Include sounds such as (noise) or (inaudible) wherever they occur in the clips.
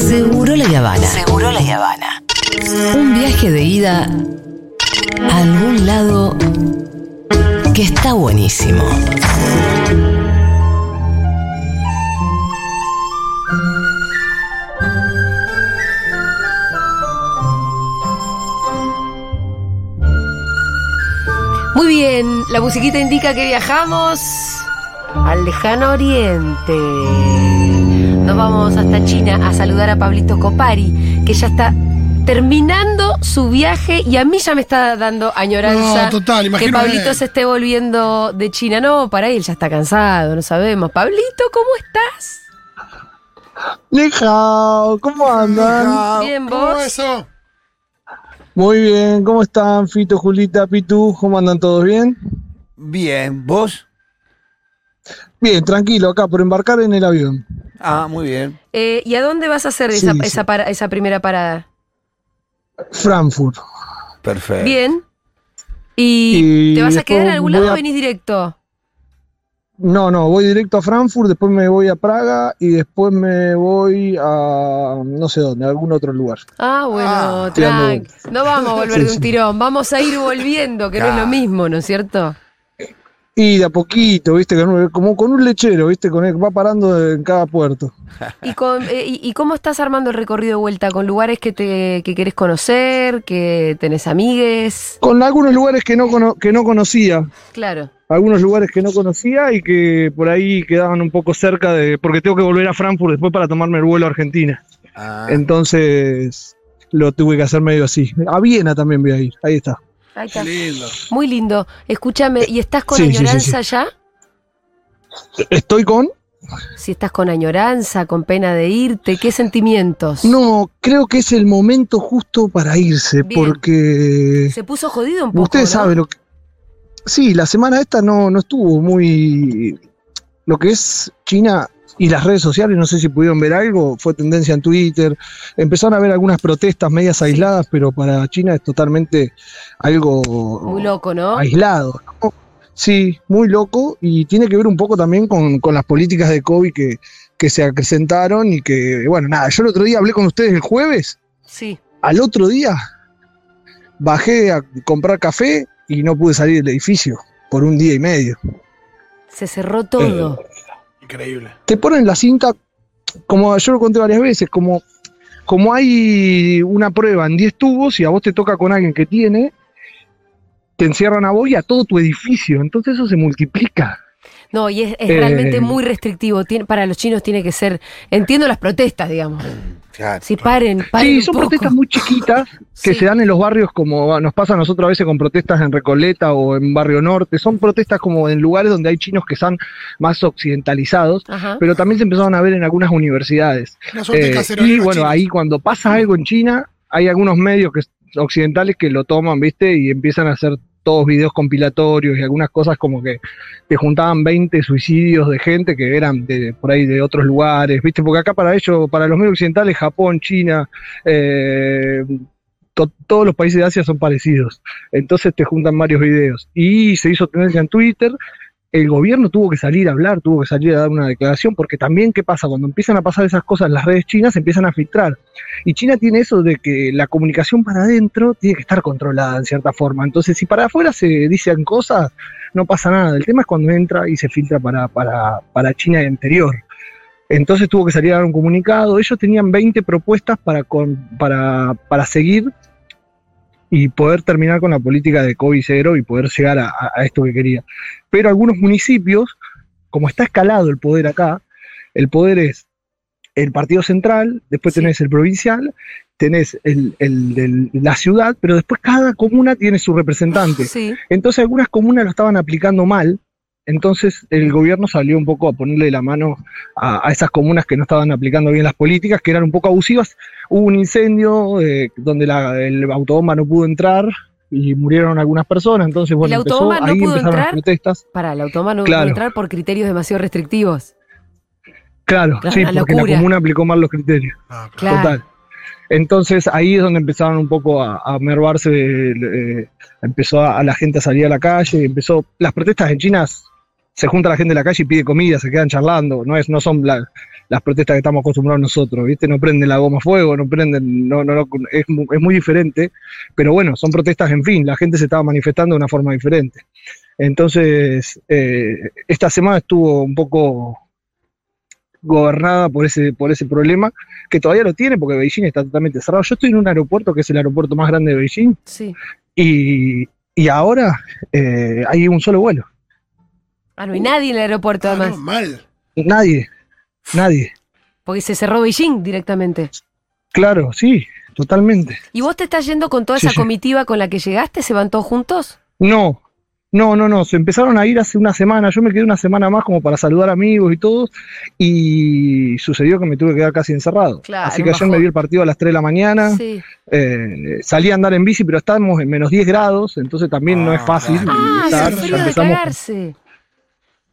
Seguro la Habana. Seguro la Habana. Un viaje de ida a algún lado que está buenísimo. Muy bien, la musiquita indica que viajamos al lejano oriente. Nos vamos hasta China a saludar a Pablito Copari, que ya está terminando su viaje y a mí ya me está dando añoranza No, total, que Pablito se esté volviendo de China. No, para él ya está cansado, no sabemos. Pablito, ¿cómo estás? Lejao, ¿cómo andan? Bien, ¿Cómo vos. eso? Muy bien, ¿cómo están? Fito, Julita, Pitu, ¿cómo andan todos bien? Bien, ¿vos? Bien, tranquilo, acá por embarcar en el avión. Ah, muy bien. Eh, ¿Y a dónde vas a hacer Sí, esa, sí. esa para- esa primera parada? Frankfurt. Perfecto. Bien. ¿Y, Y te vas a quedar en algún lado o venís directo? No, no, voy directo a Frankfurt, después me voy a Praga y después me voy a no sé dónde, a algún otro lugar. Ah, bueno, Ah, tranqui. No vamos a volver Sí, de un sí. tirón, vamos a ir volviendo, que no es lo mismo, ¿no es cierto? Y de a poquito, viste, como con un lechero, viste, con el, va parando en cada puerto. (laughs) ¿Y, con- eh, y, y cómo estás armando el recorrido de vuelta? ¿Con lugares que, te, que querés conocer? ¿Que tenés amigues? Con algunos lugares que no, cono- que no conocía, Claro. algunos lugares que no conocía y que por ahí quedaban un poco cerca de, porque tengo que volver a Frankfurt después para tomarme el vuelo a Argentina. Ah, Entonces lo tuve que hacer medio así. A Viena también voy a ir, ahí está. Ahí está. Qué lindo. Muy lindo. Escúchame, ¿y estás con Sí, sí, sí, añoranza ya? Estoy con... Si estás con añoranza, con pena de irte, ¿qué sentimientos? No, creo que es el momento justo para irse, Bien. porque Se puso jodido un poco. ustedes ¿no? saben lo que... Sí, la semana esta no, no estuvo muy... Lo que es China y las redes sociales, no sé si pudieron ver algo, fue tendencia en Twitter, empezaron a ver algunas protestas medias aisladas, pero para China es totalmente algo Muy loco, ¿no? aislado. ¿no? Sí, muy loco y tiene que ver un poco también con, con las políticas de COVID que, que se acrecentaron y que, bueno, nada, yo el otro día hablé con ustedes el jueves, Sí. al otro día bajé a comprar café y no pude salir del edificio por un día y medio. Se cerró todo. Increíble. Te ponen la cinta, como yo lo conté varias veces, como, como hay una prueba en 10 tubos y a vos te toca con alguien que tiene, te encierran a vos y a todo tu edificio, entonces eso se multiplica. No, y es, es Eh, realmente muy restrictivo. Tiene- para los chinos tiene que ser. Entiendo las protestas, digamos. claro. Si paren, paren. Sí, un son poco. protestas muy chiquitas (laughs) que Sí. se dan en los barrios como nos pasa a nosotros a veces con protestas en Recoleta o en Barrio Norte. Son protestas como en lugares donde hay chinos que están más occidentalizados, Ajá. pero también se empezaron a ver en algunas universidades. Eh, y bueno, chinos. ahí cuando pasa algo en China, hay algunos medios que, occidentales que lo toman, ¿viste? Y empiezan a hacer todos videos compilatorios y algunas cosas como que te juntaban 20 suicidios de gente que eran de por ahí de otros lugares, ¿viste? Porque acá para ellos, para los medios occidentales, Japón, China, eh, to- todos los países de Asia son parecidos. Entonces te juntan varios videos. Y se hizo tendencia en Twitter. El gobierno tuvo que salir a hablar, tuvo que salir a dar una declaración, porque también, ¿qué pasa? Cuando empiezan a pasar esas cosas en las redes chinas, se empiezan a filtrar. Y China tiene eso de que la comunicación para adentro tiene que estar controlada en cierta forma. Entonces, si para afuera se dicen cosas, no pasa nada. El tema es cuando entra y se filtra para, para, para China interior. Entonces tuvo que salir a dar un comunicado. Ellos tenían 20 propuestas para, con- para, para seguir y poder terminar con la política de COVID cero y poder llegar a, esto que quería. Pero algunos municipios, como está escalado el poder acá, el poder es el partido central, después Sí. tenés el provincial, tenés el, el la ciudad, pero después cada comuna tiene su representante. Sí. Entonces algunas comunas lo estaban aplicando mal, entonces el gobierno salió un poco a ponerle la mano a, a esas comunas que no estaban aplicando bien las políticas, que eran un poco abusivas. Hubo un incendio eh, donde la- el autobomba no pudo entrar y murieron algunas personas, entonces bueno, ¿El empezó, autobomba no ahí pudo empezaron entrar? las protestas. Para, el automóvil no Claro. puede entrar por criterios demasiado restrictivos. Claro, sí, porque la comuna aplicó mal los criterios. Ah, claro. Claro. Total. Entonces ahí es donde empezaron un poco a, a mervarse, eh, empezó a, a la gente a salir a la calle, empezó, las protestas en China se junta la gente en la calle y pide comida, se quedan charlando, no es, no son la- las protestas que estamos acostumbrados nosotros, ¿viste? No prenden la goma a fuego, no prenden, no, no, no, es, es muy diferente, pero bueno, son protestas, en fin, la gente se estaba manifestando de una forma diferente. Entonces, eh, esta semana estuvo un poco gobernada por ese, por ese problema, que todavía lo tiene porque Beijing está totalmente cerrado. Yo estoy en un aeropuerto que es el aeropuerto más grande de Beijing Sí. y, y ahora eh, hay un solo vuelo. Ah, no hay nadie en el aeropuerto, Ah, no, además. mal. Nadie, nadie. Porque se cerró Beijing directamente. Claro, sí, totalmente. ¿Y vos te estás yendo con toda Sí, esa sí. comitiva con la que llegaste? ¿Se van todos juntos? No, no, no, no. Se empezaron a ir hace una semana. Yo me quedé una semana más como para saludar amigos y todo. Y sucedió que me tuve que quedar casi encerrado. Claro, Así que ayer bajón. me vi el partido a las 3 de la mañana. Sí. Eh, salí a andar en bici, pero estábamos en menos 10 grados. Entonces también no es Ah, fácil. claro. Ah, estar. Ya frío de empezamos- cagarse.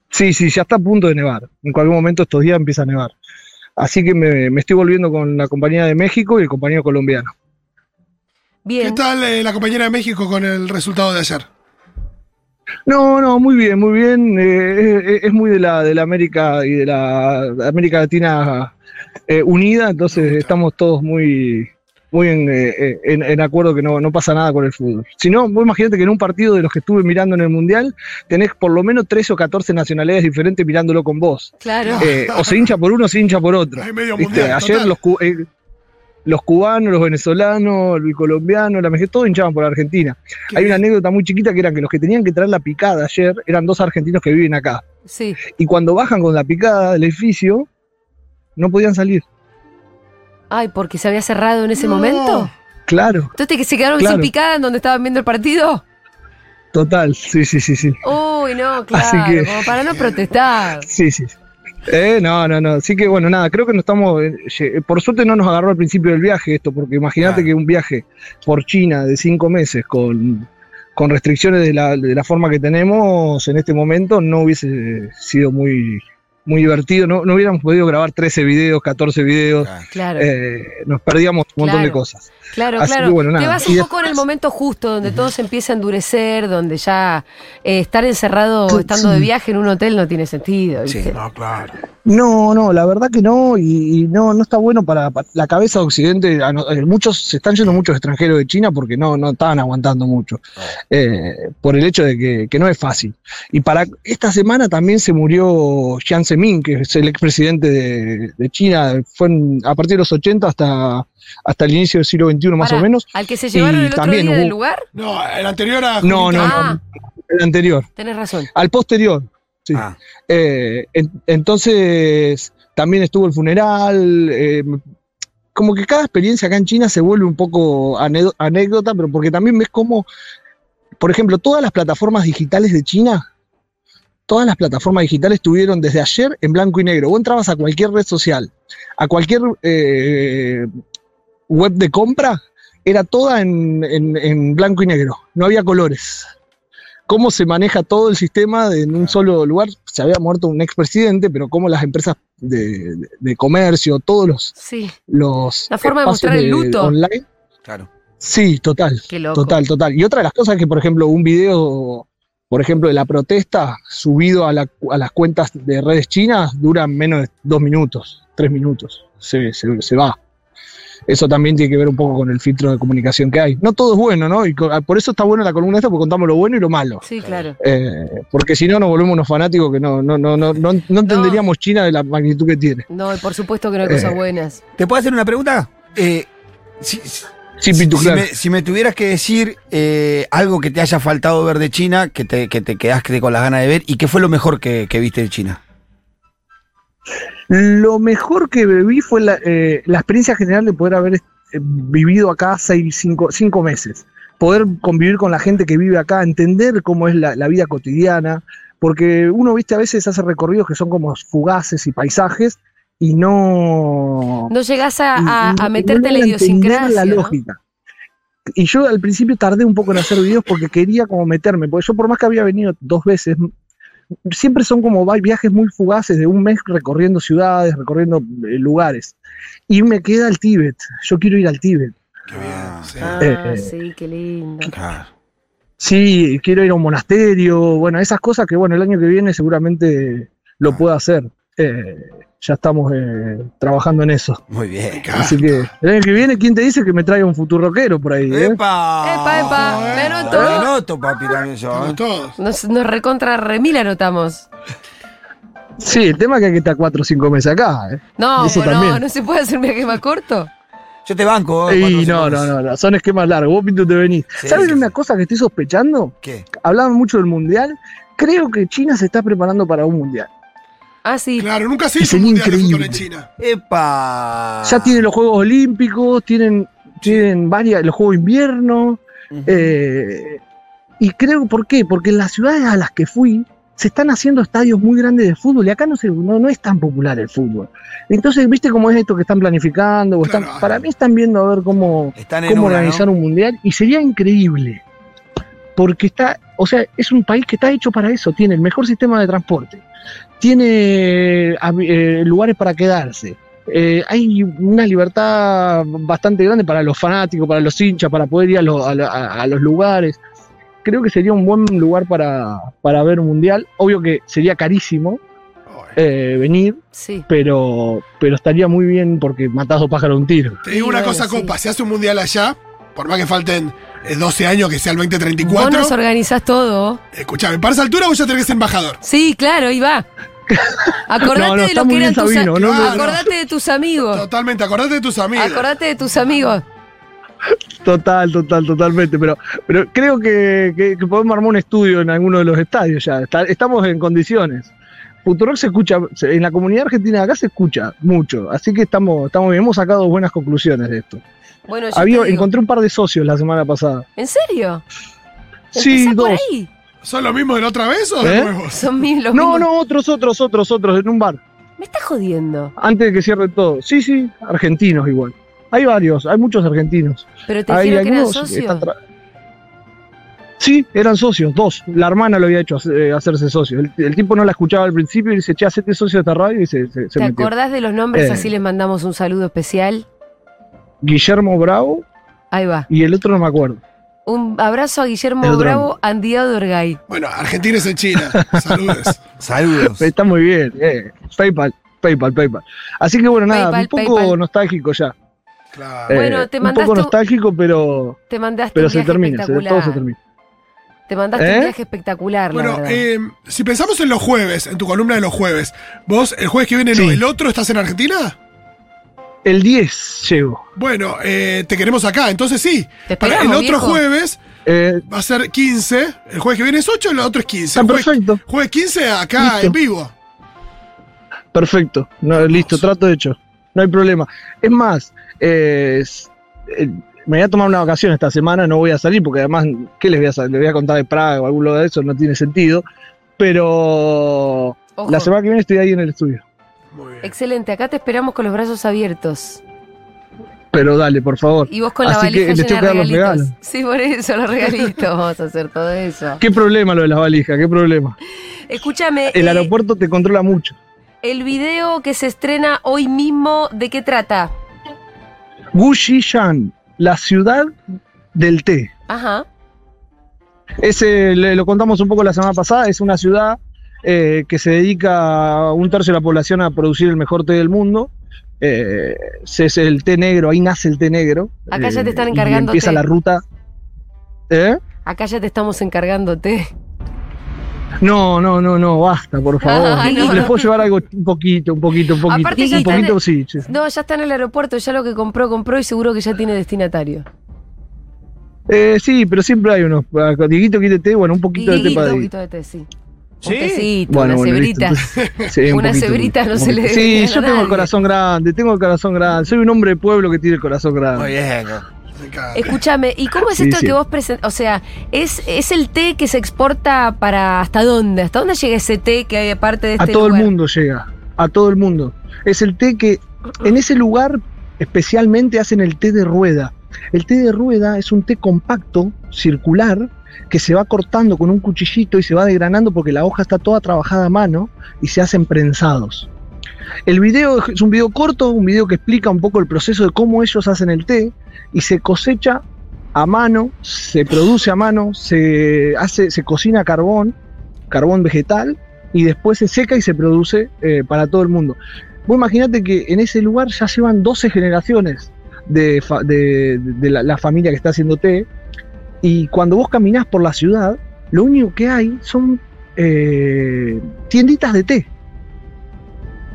Sí, sí, ya está a punto de nevar. En cualquier momento estos días empieza a nevar. Así que me, me estoy volviendo con la compañía de México y el compañero colombiano. Bien. ¿Qué tal eh, la compañera de México con el resultado de ayer? No, no, muy bien, muy bien. Eh, es, es muy de la, de la América y de la América Latina eh, unida, entonces estamos todos muy, muy en, eh, en- en acuerdo que no, no pasa nada con el fútbol. Si no, vos imagínate que en un partido de los que estuve mirando en el Mundial, tenés por lo menos 13 o 14 nacionalidades diferentes mirándolo con vos. Claro. Eh, o se hincha por uno o se hincha por otro. Hay medio ¿Viste? mundial. Ayer los, cu- eh, los cubanos, los venezolanos, el colombiano, la mexicana, todos hinchaban por Argentina. Qué Hay una anécdota muy chiquita que eran que los que tenían que traer la picada ayer eran dos argentinos que viven acá. Sí. Y cuando bajan con la picada del edificio, no podían salir. Ay, porque se había cerrado en ese No. momento. Claro, Entonces que se quedaron Claro. sin picada en donde estaban viendo el partido. total, sí, sí, sí, sí. Uy, no, claro. Así que- Como para no protestar. Sí, sí. Eh, no, no, no. Así que bueno, nada, creo que no estamos. eh, Por suerte no nos agarró al principio del viaje esto, porque imagínate Claro. que un viaje por China de cinco meses con, con restricciones de la, de la forma que tenemos en este momento no hubiese sido muy, muy divertido. No, no hubiéramos podido grabar 13 videos, 14 videos. Claro. Eh, nos perdíamos un montón de cosas. Claro, Así claro. que bueno, Te nada. vas Y un poco en el momento justo, donde todo se empieza a endurecer, donde ya eh, estar encerrado estando de viaje en un hotel no tiene sentido. Sí. No, claro. No, no, la verdad que no, y, y no, no está bueno para, para la cabeza de Occidente. A no- eh, muchos se están yendo muchos extranjeros de China porque no, no estaban aguantando mucho, eh, por el hecho de que, que no es fácil. Y para esta semana también se murió Jiang Zemin, que es el expresidente de, de China, fue en- a partir de los 80 hasta, hasta el inicio del siglo XXI más o menos. ¿Al que se llevaron el otro también día del lugar? No, el anterior a. No, Julita. no, Ah. no, el anterior, Tenés razón. al posterior. Sí. Ah, Eh, en- entonces, también estuvo el funeral. eh, como que cada experiencia acá en China se vuelve un poco anécdota, pero porque también ves cómo, por ejemplo, todas las plataformas digitales de China, todas las plataformas digitales estuvieron desde ayer en blanco y negro. Vos entrabas a cualquier red social, a cualquier eh, web de compra, era toda en, en- en blanco y negro, no había colores cómo se maneja todo el sistema de- en un solo lugar. Se había muerto un expresidente, pero cómo las empresas de, de- de comercio, todos los, Sí. los La forma de mostrar el luto. online. claro. Sí, total. Qué loco. Total, total. Y otra de las cosas es que, por ejemplo, un video, por ejemplo, de la protesta subido a, la- a las cuentas de redes chinas dura menos de dos minutos, tres minutos. Se, se- se va. Eso también tiene que ver un poco con el filtro de comunicación que hay. No todo es bueno, ¿no? Y co- por eso está buena la columna esta, porque contamos lo bueno y lo malo. Sí, claro. Eh, porque si no nos volvemos unos fanáticos que no, no, no, no, no, no entenderíamos China de la magnitud que tiene. No, y por supuesto que no hay cosas Eh, buenas. ¿Te puedo hacer una pregunta? Eh, si, si- Sí, Pitu, si claro. me, si me tuvieras que decir eh, algo que te haya faltado ver de China, que te, que te quedaste con las ganas de ver, y qué fue lo mejor que, que viste de China. Lo mejor que viví fue la, eh, la experiencia general de poder haber eh, vivido acá seis, cinco, cinco meses. Poder convivir con la gente que vive acá, entender cómo es la, la vida cotidiana, porque uno, viste, a veces hace recorridos que son como fugaces y paisajes y no... No llegás a, a- a no meterte en la idiosincrasia. la ¿no? lógica. Y yo al principio tardé un poco en hacer videos porque quería como meterme, porque yo por más que había venido dos veces, siempre son como viajes muy fugaces de un mes recorriendo ciudades, recorriendo eh, lugares. Y me queda el Tíbet, yo quiero ir al Tíbet. Qué bien. sí. Ah, Eh, sí, qué lindo. Claro. Sí, quiero ir a un monasterio, bueno, esas cosas que bueno, el año que viene seguramente lo puedo hacer. Eh, ya estamos eh, trabajando en eso. Muy bien. Así que el año que viene, ¿quién te dice que me traiga un futuro rockero por ahí? eh? ¡Epa! Epa, epa, me Me anoto. anoto, papi, también yo. ¿eh? todos. Nos, nos recontra remil anotamos. Sí, el tema es que hay que estar cuatro o cinco meses acá. ¿eh? No, Eso no, también. no se puede hacer un viaje más corto. Yo te banco. ¿eh? Y no, no, no, no, son esquemas largos. Vos, Pinto, te venís. Sí, ¿Saben sí, una sí. cosa que estoy sospechando? ¿Qué? Hablaban mucho del mundial. Creo que China se está preparando para un mundial. Ah, sí. Claro, nunca se hizo un sería mundial de fútbol en increíble. China. ¡Epa! Ya tienen los Juegos Olímpicos, tienen, tienen varias, los Juegos de Invierno. Eh, y creo, ¿por qué? Porque en las ciudades a las que fui se están haciendo estadios muy grandes de fútbol y acá no, se, no, no es tan popular el fútbol. Entonces, ¿viste cómo es esto que están planificando? O están- Claro. para mí están viendo a ver cómo, cómo una, organizar ¿no? un mundial y sería increíble. Porque está, o sea, es un país que está hecho para eso, tiene el mejor sistema de transporte, tiene eh, lugares para quedarse. eh, hay una libertad bastante grande para los fanáticos, para los hinchas, para poder ir a, los- a la- a- a los lugares. Creo que sería un buen lugar para, para ver un mundial. Obvio que sería carísimo eh, venir, Sí. pero, pero estaría muy bien porque matás dos pájaros un tiro. Te digo Sí, una bueno, cosa, sí. compa. Si hace un mundial allá, por más que falten 12 años, que sea el Vos 2034, nos organizás todo. escuchame, para esa altura vos ya tenés que ser embajador. Sí, claro, ahí va. (laughs) Acordate No, no, de lo que eran tus Sabino, no, no, no. Acordate de tus amigos. Totalmente, acordate de tus amigos. Acordate de tus amigos. Total, total, totalmente. Pero, pero creo que, que- que podemos armar un estudio en alguno de los estadios ya. Está- estamos en condiciones. Futurock se escucha, en la comunidad argentina de acá se escucha mucho. Así que estamos, estamos bien. Hemos sacado buenas conclusiones de esto. Bueno, yo Había, encontré un par de socios la semana pasada. ¿En serio? Sí, Empezá por dos. ahí. ¿Son los mismos de la otra vez o de ¿Eh? nuevos? Son mil los No, mismos. no, otros, otros, otros, otros, en un bar. Me estás jodiendo. Antes de que cierre todo. Sí, sí, argentinos igual. Hay varios, hay muchos argentinos. Pero te Hay dijeron que eran socios. Sí, eran socios, dos. La hermana lo había hecho eh, hacerse socio. El, el tipo no la escuchaba al principio y dice, che, hacete socio de esta radio y se, se, se ¿Te metió. acordás de los nombres? Eh. Así les mandamos un saludo especial. Guillermo Bravo Ahí va. y el otro no me acuerdo. Un abrazo a Guillermo Bravo, Andiado Orgay. Bueno, Argentina es en China. (laughs) Saludos. Saludos. Está muy bien. eh. PayPal, PayPal, PayPal. Así que bueno, nada, PayPal, un poco PayPal. nostálgico ya. Claro. Eh, Bueno, te un mandaste poco un- nostálgico, pero, Te mandaste pero un se viaje termina, se, espectacular. todo se termina. Te mandaste ¿Eh? un viaje espectacular, la Bueno, verdad. eh, si pensamos en los jueves, en tu columna de los jueves, vos el jueves que viene, no, Sí. el otro, ¿estás en Argentina? El 10 llego. Bueno, eh, te queremos acá, entonces sí. Te Para el otro viejo. jueves Eh, va a ser 15. El jueves que viene es 8, el otro es 15. está Jueves, perfecto, jueves 15 acá Listo. en vivo. perfecto. No, listo, trato hecho. No hay problema. Es más, eh, es- eh, me voy a tomar una vacación esta semana, no voy a salir porque además, ¿qué les voy a, les voy a contar de Praga o algún lugar de eso? No tiene sentido. Pero Ojo. la semana que viene estoy ahí en el estudio. Muy bien. Excelente, acá te esperamos con los brazos abiertos. Pero dale, por favor. Y vos con la Así que valija les llena tengo de que dar los regalitos. regalos. Sí, por eso, los regalitos. Vamos a hacer todo eso. ¿Qué problema lo de las valijas? ¿Qué problema? Escúchame, El eh, aeropuerto te controla mucho. el video que se estrena hoy mismo, ¿de qué trata? Gushishan, la ciudad del té. Ajá. Ese le- lo contamos un poco la semana pasada, es una ciudad eh, que se dedica a un tercio de la población a producir el mejor té del mundo. Eh, es el té negro, ahí nace el té negro. Acá ya te Eh, están encargando empieza té. la ruta. ¿Eh? Acá ya te estamos encargándote. No, no, no, no, basta, por favor. (laughs) Ah, no, Les no. puedo llevar algo un poquito, un poquito, un poquito. Aparte un poquito, en- sí. sí. No, ya está en el aeropuerto, ya lo que compró, compró y seguro que ya tiene destinatario. Eh, sí, pero siempre hay unos. Dieguito quiere té, bueno, un poquito de té para un poquito de té, sí. ¿Sí? Un tecito, Bueno, una bueno. (laughs) Sí, un Una poquito, cebrita no un se le Sí, a yo tengo el corazón grande, tengo el corazón grande. Soy un hombre de pueblo que tiene el corazón grande. Muy bien. Escúchame, ¿y cómo es Sí, esto sí. que vos presentas? O sea, ¿es, ¿es el té que se exporta para hasta dónde? ¿Hasta dónde llega ese té que hay aparte de a este todo lugar? el mundo llega, a todo el mundo. Es el té que en ese lugar especialmente hacen el té de rueda. El té de rueda es un té compacto, circular, que se va cortando con un cuchillito y se va degranando porque la hoja está toda trabajada a mano y se hacen prensados. El video es un video corto, un video que explica un poco el proceso de cómo ellos hacen el té y se cosecha a mano, se produce a mano, se hace, se cocina carbón, carbón vegetal, y después se seca y se produce eh, para todo el mundo. Vos imaginate que en ese lugar ya llevan 12 generaciones de, la familia que está haciendo té. Y cuando vos caminás por la ciudad, lo único que hay son eh, tienditas de té.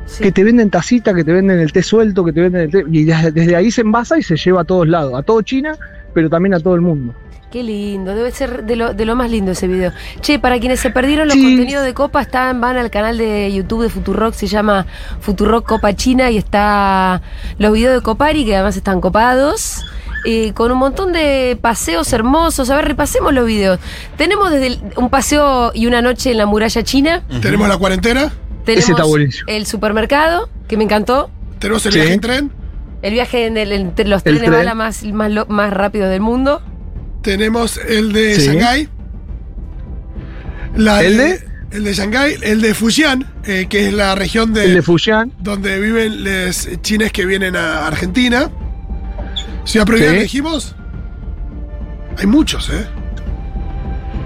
Sí. que te venden tacita, que te venden el té suelto, que te venden el té. Y desde, ahí se envasa y se lleva a todos lados, a todo China, pero también a todo el mundo. Qué lindo, debe ser de lo, de lo más lindo ese video. Che, para quienes se perdieron los Sí. contenidos de Copa, están, van al canal de YouTube de Futurock, se llama Futurock Copa China y está los videos de Copari, que además están copados. Eh, con un montón de paseos hermosos. A ver, repasemos los videos. Tenemos desde el- un paseo y una noche en la muralla china. Tenemos la cuarentena, Tenemos está buenísimo. el supermercado, que me encantó. tenemos el Sí. viaje en tren, El viaje en el, los trenes tren. bala más, más, lo- más rápido del mundo. tenemos el de Sí. Shanghái. La ¿El de? El de Shanghái, el de Fujian, eh, que es la región de, El de Fujian, donde viven los chines que vienen a Argentina. Ciudad Prohibida, Sí. ¿qué dijimos? Hay muchos, ¿eh?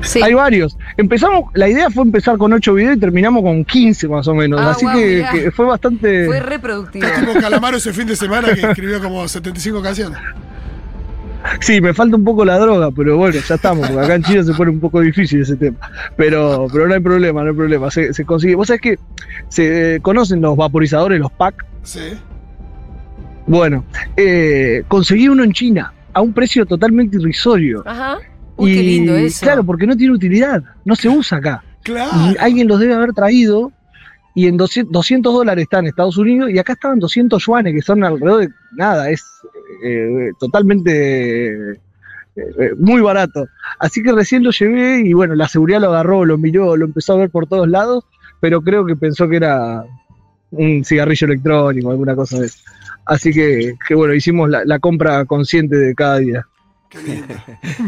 Sí. hay varios. Empezamos, la idea fue empezar con 8 videos y terminamos con 15 más o menos. Ah, Así que fue bastante. Fue reproductivo. Es como (laughs) Calamaro ese fin de semana que escribió como 75 canciones. Sí, me falta un poco la droga, pero bueno, ya estamos, porque acá en Chile se pone un poco difícil ese tema. Pero, pero no hay problema, no hay problema. Se, se consigue. Vos sabés que se eh, conocen los vaporizadores, los PAC. Sí. Bueno, eh, conseguí uno en China a un precio totalmente irrisorio. Ajá. Uy, qué lindo eso. Claro, porque no tiene utilidad, no se usa acá. Claro. Y alguien los debe haber traído y en 200, 200 dólares está en Estados Unidos y acá estaban 200 yuanes, que son alrededor de nada, es eh, totalmente eh, eh, muy barato. Así que recién lo llevé y bueno, la seguridad lo agarró, lo miró, lo empezó a ver por todos lados, pero creo que pensó que era un cigarrillo electrónico, alguna cosa de eso. Así que, que bueno, hicimos la, la compra consciente de cada día. Qué lindo.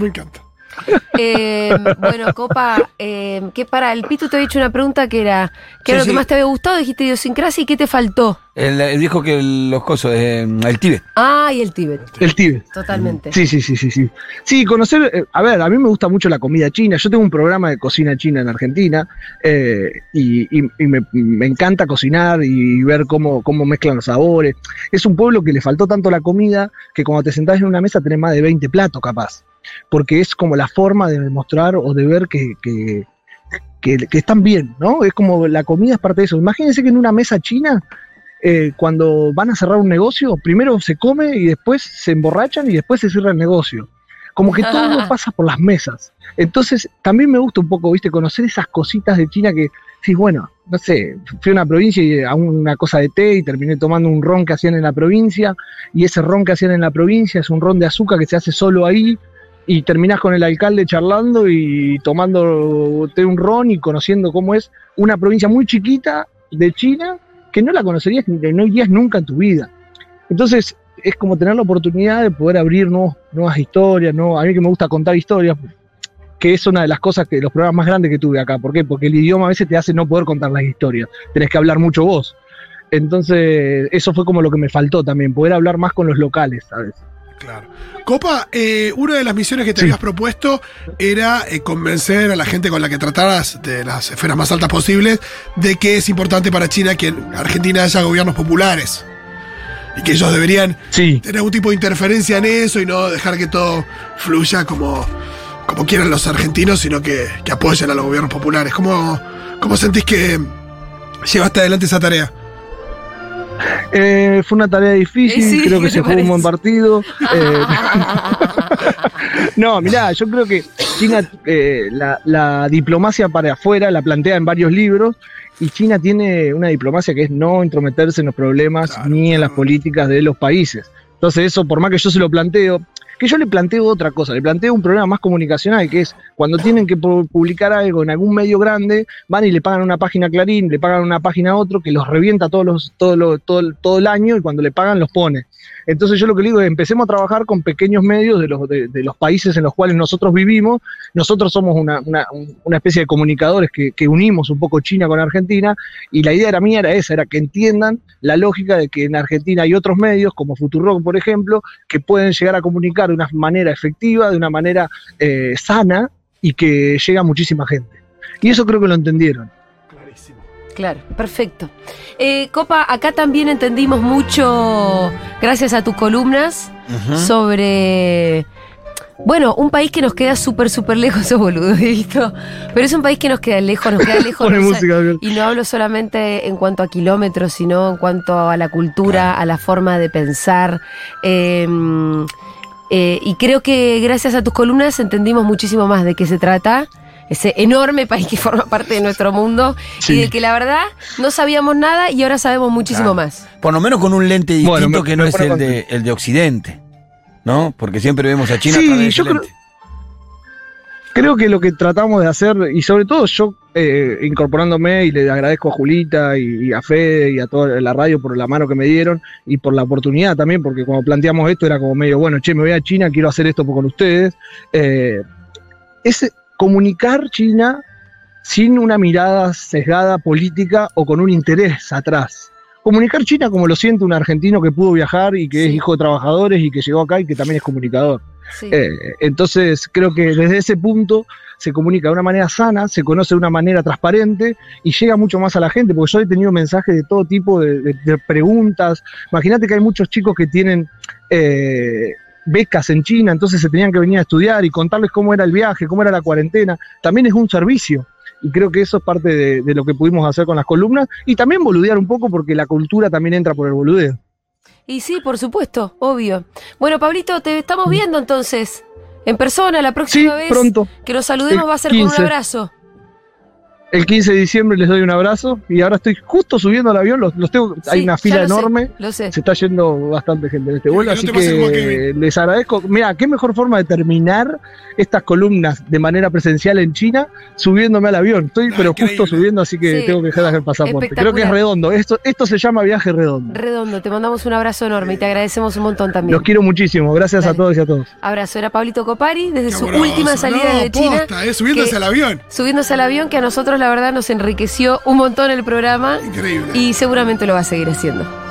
Me encanta. (laughs) Eh, bueno, Copa, eh, que para el Pitu te había hecho una pregunta que era, ¿qué era Sí, lo que más te había gustado? Dijiste idiosincrasia y ¿qué te faltó? Él, él dijo que los cosos, eh, el Tíbet. Ah, y el Tíbet, El Tíbet. totalmente. Sí, sí, sí, sí, sí. Sí, conocer, eh, a ver, a mí me gusta mucho la comida china. Yo tengo un programa de cocina china en Argentina eh, y, y- y me, me encanta cocinar y ver cómo, cómo mezclan los sabores. Es un pueblo que le faltó tanto la comida que cuando te sentás en una mesa tenés más de 20 platos capaz. Porque es como la forma de demostrar o de ver que, que, que- que están bien, ¿no? Es como la comida es parte de eso. Imagínense que en una mesa china eh, cuando van a cerrar un negocio, primero se come y después se emborrachan y después se cierra el negocio. Como que todo (laughs) pasa por las mesas. Entonces, también me gusta un poco, viste, conocer esas cositas de China que, sí, bueno, no sé, fui a una provincia y a una cosa de té y terminé tomando un ron que hacían en la provincia y ese ron que hacían en la provincia es un ron de azúcar que se hace solo ahí y terminás con el alcalde charlando y tomando té un ron y conociendo cómo es una provincia muy chiquita de China que no la conocerías ni no irías nunca en tu vida. Entonces, es como tener la oportunidad de poder abrir nuevos- nuevas historias, ¿no? A mí que me gusta contar historias, que es una de las cosas que los programas más grandes que tuve acá. ¿Por qué? Porque el idioma a veces te hace no poder contar las historias. Tenés que hablar mucho vos. Entonces, eso fue como lo que me faltó también, poder hablar más con los locales, ¿sabes? Claro. Copa, eh, una de las misiones que te Sí. habías propuesto era eh, convencer a la gente con la que trataras de las esferas más altas posibles de que es importante para China que en Argentina haya gobiernos populares. Y que ellos deberían Sí. tener algún tipo de interferencia en eso y no dejar que todo fluya como, como quieran los argentinos, sino que, que apoyen a los gobiernos populares. ¿Cómo, ¿Cómo sentís que llevaste adelante esa tarea? Eh, fue una tarea difícil, Eh, sí, creo ¿qué (laughs) que se jugó un buen partido. eh, (laughs) no, mirá, yo creo que China, eh, la, la diplomacia para afuera la plantea en varios libros y China tiene una diplomacia que es no intrometerse en los problemas Claro, ni en las políticas de los países. Entonces eso, por más que yo se lo planteo, que yo le planteo otra cosa, le planteo un problema más comunicacional, que es cuando tienen que pu- publicar algo en algún medio grande, van y le pagan una página a Clarín, le pagan una página a otro, que los revienta todos los, todo, lo- todo, todo el año y cuando le pagan los pone. Entonces yo lo que le digo es, empecemos a trabajar con pequeños medios de los, países en los cuales nosotros vivimos. Nosotros somos una, una, un- una especie de comunicadores que, que unimos un poco China con Argentina y la idea era mía era esa, era que entiendan la lógica de que en Argentina hay otros medios, como Futurock, por ejemplo, que pueden llegar a comunicar de una manera efectiva, de una manera eh, sana y que llega a muchísima gente. Y eso creo que lo entendieron. Clarísimo. Claro, perfecto. Eh, Copa, acá también entendimos mucho, gracias a tus columnas, sobre. Bueno, un país que nos queda súper, súper lejos, (laughs) eso boludo, ¿visto? Pero es un país que nos queda lejos, nos queda (laughs) lejos. Pone no música, y no hablo solamente en cuanto a kilómetros, sino en cuanto a la cultura, a la forma de pensar. eh, eh, y creo que gracias a tus columnas entendimos muchísimo más de qué se trata. Ese enorme país que (laughs) forma parte de nuestro mundo y de que la verdad no sabíamos nada y ahora sabemos muchísimo Claro. más. Por lo menos con un lente distinto Bueno, me- que no es el de, el de Occidente. ¿No? Porque siempre vemos a China Sí, a través yo creo- lente. Creo que lo que tratamos de hacer, y sobre todo yo eh, incorporándome, y le agradezco a Julita y, y a Fede y a toda la radio por la mano que me dieron y por la oportunidad también, porque cuando planteamos esto era como medio, bueno, che, me voy a China, quiero hacer esto con ustedes. Eh, es comunicar China sin una mirada sesgada política o con un interés atrás. Comunicar China como lo siente un argentino que pudo viajar y que es hijo de trabajadores y que llegó acá y que también es comunicador. Eh, entonces creo que desde ese punto se comunica de una manera sana, se conoce de una manera transparente y llega mucho más a la gente, porque yo he tenido mensajes de todo tipo de preguntas. Imagínate que hay muchos chicos que tienen eh, becas en China, entonces se tenían que venir a estudiar y contarles cómo era el viaje, cómo era la cuarentena. También es un servicio. Y creo que eso es parte de, de lo que pudimos hacer con las columnas. Y también boludear un poco porque la cultura también entra por el boludeo. Y sí, por supuesto, obvio. Bueno, Pablito, te estamos viendo entonces. En persona, la Sí, próxima vez pronto. que nos saludemos El va a ser con un 15. abrazo. El 15 de diciembre les doy un abrazo y ahora estoy justo subiendo al avión, los, los tengo, hay una fila lo sé, enorme, Lo sé. se está yendo bastante gente en este vuelo, así que les agradezco. Mira, qué mejor forma de terminar estas columnas de manera presencial en China subiéndome al avión. Estoy Ah, pero increíble. justo subiendo, así que Sí. tengo que dejar el pasaporte. Creo que es redondo, esto, esto se llama viaje redondo. Redondo, te mandamos un abrazo enorme y te agradecemos un montón también. Los quiero muchísimo, gracias Dale. a todos y a todos. Abrazo, era Pablito Copari desde Qué su última salida No, de China. posta, eh, subiéndose que- al avión. Subiéndose al avión, que a nosotros la verdad nos enriqueció un montón el programa Increíble. y seguramente lo va a seguir haciendo.